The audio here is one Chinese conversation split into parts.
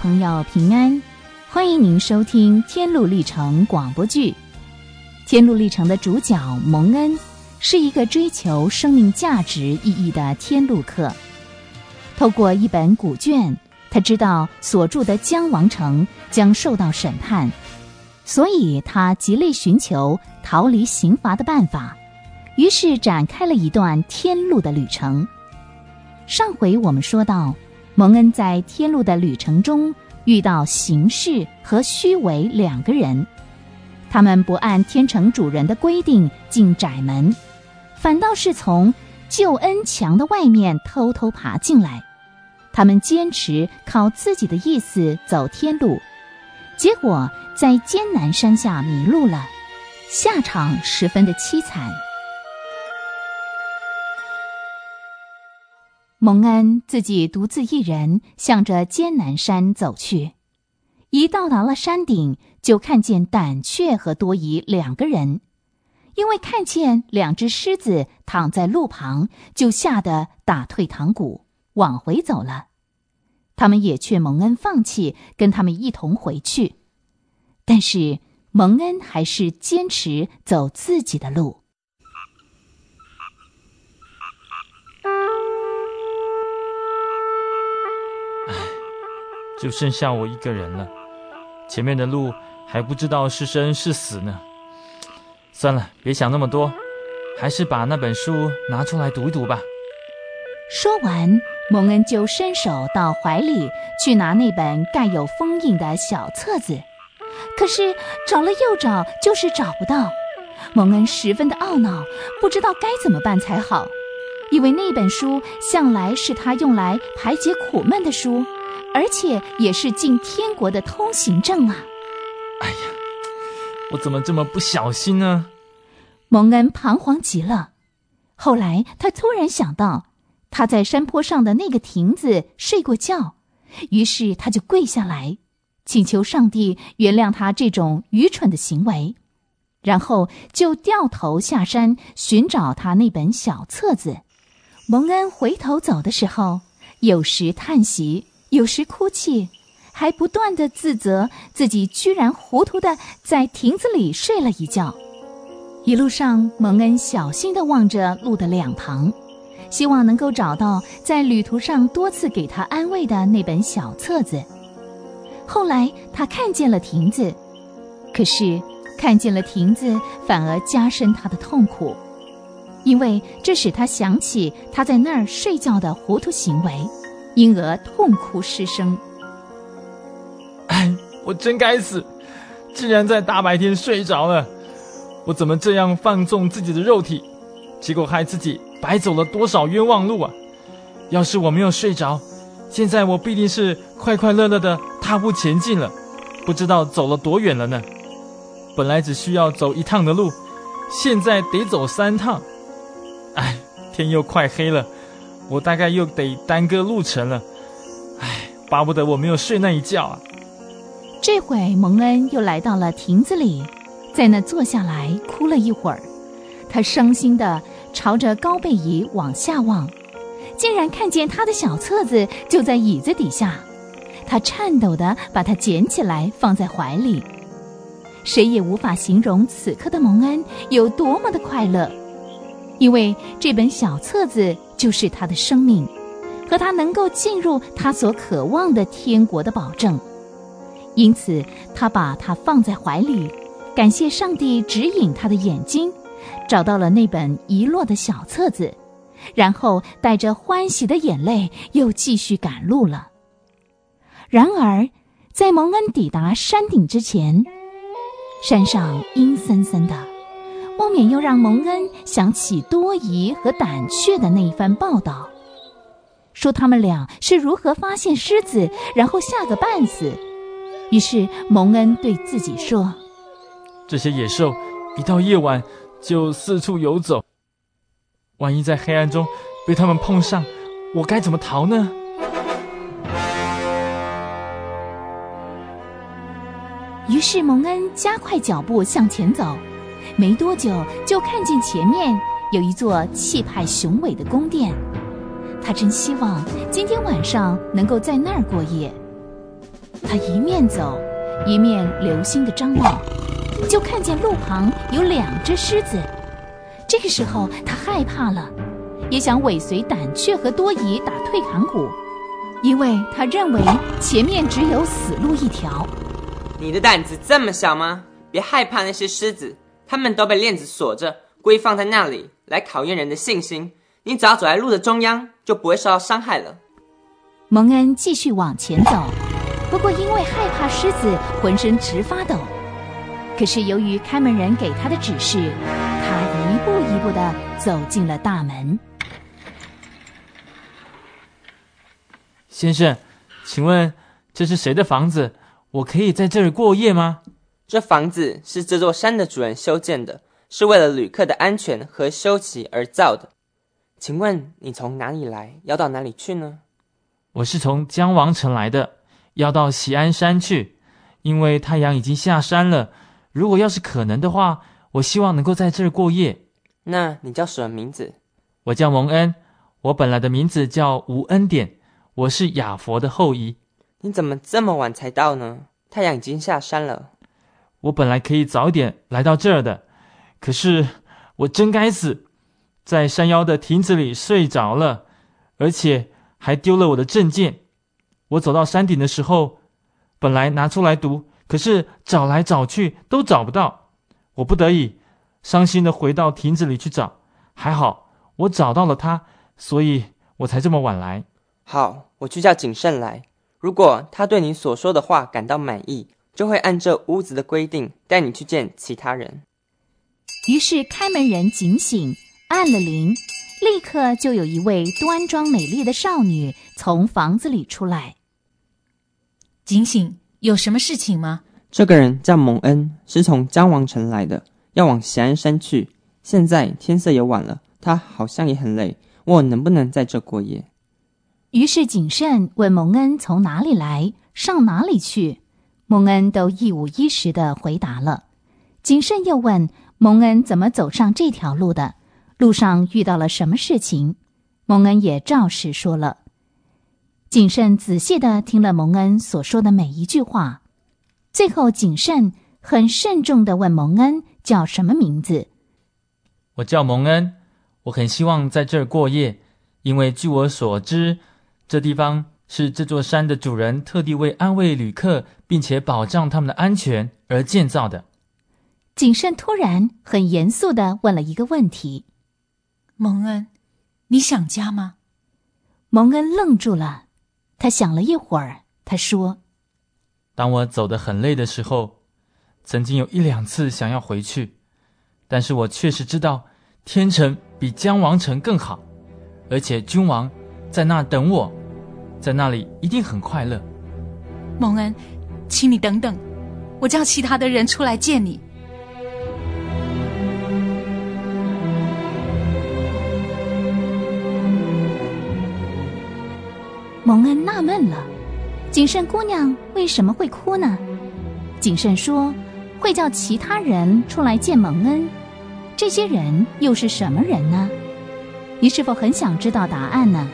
朋友平安，欢迎您收听《天路历程》广播剧。《天路历程》的主角蒙恩是一个追求生命价值意义的天路客。透过一本古卷，他知道所住的江王城将受到审判，所以他极力寻求逃离刑罚的办法，于是展开了一段天路的旅程。上回我们说到。蒙恩在天路的旅程中遇到形式和虚伪两个人，他们不按天城主人的规定进窄门，反倒是从救恩墙的外面偷偷爬进来。他们坚持靠自己的意思走天路，结果在艰难山下迷路了，下场十分的凄惨。蒙恩自己独自一人向着艰难山走去，一到达了山顶，就看见胆怯和多疑两个人，因为看见两只狮子躺在路旁，就吓得打退堂鼓，往回走了。他们也劝蒙恩放弃，跟他们一同回去，但是蒙恩还是坚持走自己的路。就剩下我一个人了，前面的路还不知道是生是死呢。算了，别想那么多，还是把那本书拿出来读一读吧。说完，蒙恩就伸手到怀里去拿那本盖有封印的小册子，可是找了又找，就是找不到。蒙恩十分的懊恼，不知道该怎么办才好，因为那本书向来是他用来排解苦闷的书。而且也是进天国的通行证啊！哎呀，我怎么这么不小心呢？蒙恩彷徨极了。后来他突然想到，他在山坡上的那个亭子睡过觉，于是他就跪下来，请求上帝原谅他这种愚蠢的行为，然后就掉头下山寻找他那本小册子。蒙恩回头走的时候，有时叹息。有时哭泣，还不断的自责自己居然糊涂的在亭子里睡了一觉。一路上，蒙恩小心的望着路的两旁，希望能够找到在旅途上多次给他安慰的那本小册子。后来，他看见了亭子，可是看见了亭子反而加深他的痛苦，因为这使他想起他在那儿睡觉的糊涂行为。因而痛哭失声。哎，我真该死，竟然在大白天睡着了。我怎么这样放纵自己的肉体，结果害自己白走了多少冤枉路啊！要是我没有睡着，现在我必定是快快乐乐的踏步前进了，不知道走了多远了呢。本来只需要走一趟的路，现在得走三趟。哎，天又快黑了。我大概又得耽搁路程了，唉，巴不得我没有睡那一觉啊！这会蒙恩又来到了亭子里，在那坐下来哭了一会儿。他伤心的朝着高背椅往下望，竟然看见他的小册子就在椅子底下。他颤抖的把它捡起来放在怀里。谁也无法形容此刻的蒙恩有多么的快乐。因为这本小册子就是他的生命，和他能够进入他所渴望的天国的保证，因此他把它放在怀里，感谢上帝指引他的眼睛，找到了那本遗落的小册子，然后带着欢喜的眼泪又继续赶路了。然而，在蒙恩抵达山顶之前，山上阴森森的。不免又让蒙恩想起多疑和胆怯的那一番报道，说他们俩是如何发现狮子，然后吓个半死。于是蒙恩对自己说：“这些野兽一到夜晚就四处游走，万一在黑暗中被他们碰上，我该怎么逃呢？”于是蒙恩加快脚步向前走。没多久，就看见前面有一座气派雄伟的宫殿。他真希望今天晚上能够在那儿过夜。他一面走，一面留心的张望，就看见路旁有两只狮子。这个时候，他害怕了，也想尾随胆怯和多疑打退堂鼓，因为他认为前面只有死路一条。你的胆子这么小吗？别害怕那些狮子，他们都被链子锁着，故意放在那里来考验人的信心。你只要走在路的中央，就不会受到伤害了。蒙恩继续往前走，不过因为害怕狮子，浑身直发抖。可是由于开门人给他的指示，他一步一步的走进了大门。先生，请问这是谁的房子？我可以在这里过夜吗？这房子是这座山的主人修建的，是为了旅客的安全和休息而造的。请问你从哪里来，要到哪里去呢？我是从江王城来的，要到喜安山去，因为太阳已经下山了。如果要是可能的话，我希望能够在这儿过夜。那你叫什么名字？我叫蒙恩，我本来的名字叫吴恩典，我是亚佛的后裔。你怎么这么晚才到呢？太阳已经下山了。我本来可以早一点来到这儿的，可是我真该死，在山腰的亭子里睡着了，而且还丢了我的证件。我走到山顶的时候，本来拿出来读，可是找来找去都找不到。我不得已，伤心的回到亭子里去找，还好我找到了他，所以我才这么晚来。好，我去叫谨慎来。如果他对你所说的话感到满意。就会按这屋子的规定带你去见其他人。于是开门人警醒，按了铃，立刻就有一位端庄美丽的少女从房子里出来。警醒，有什么事情吗？这个人叫蒙恩，是从江王城来的，要往咸安山去。现在天色也晚了，他好像也很累，问我能不能在这过夜。于是谨慎问蒙恩从哪里来，上哪里去。蒙恩都一五一十的回答了。谨慎又问蒙恩怎么走上这条路的，路上遇到了什么事情，蒙恩也照实说了。谨慎仔细的听了蒙恩所说的每一句话，最后谨慎很慎重的问蒙恩叫什么名字。我叫蒙恩，我很希望在这儿过夜，因为据我所知，这地方。是这座山的主人特地为安慰旅客，并且保障他们的安全而建造的。谨慎突然很严肃的问了一个问题：“蒙恩，你想家吗？”蒙恩愣住了，他想了一会儿，他说：“当我走得很累的时候，曾经有一两次想要回去，但是我确实知道天城比江王城更好，而且君王在那等我。”在那里一定很快乐，蒙恩，请你等等，我叫其他的人出来见你。蒙恩纳闷了，谨慎姑娘为什么会哭呢？谨慎说会叫其他人出来见蒙恩，这些人又是什么人呢？你是否很想知道答案呢？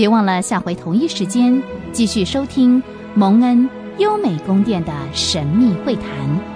别忘了下回同一时间继续收听蒙恩优美宫殿的神秘会谈。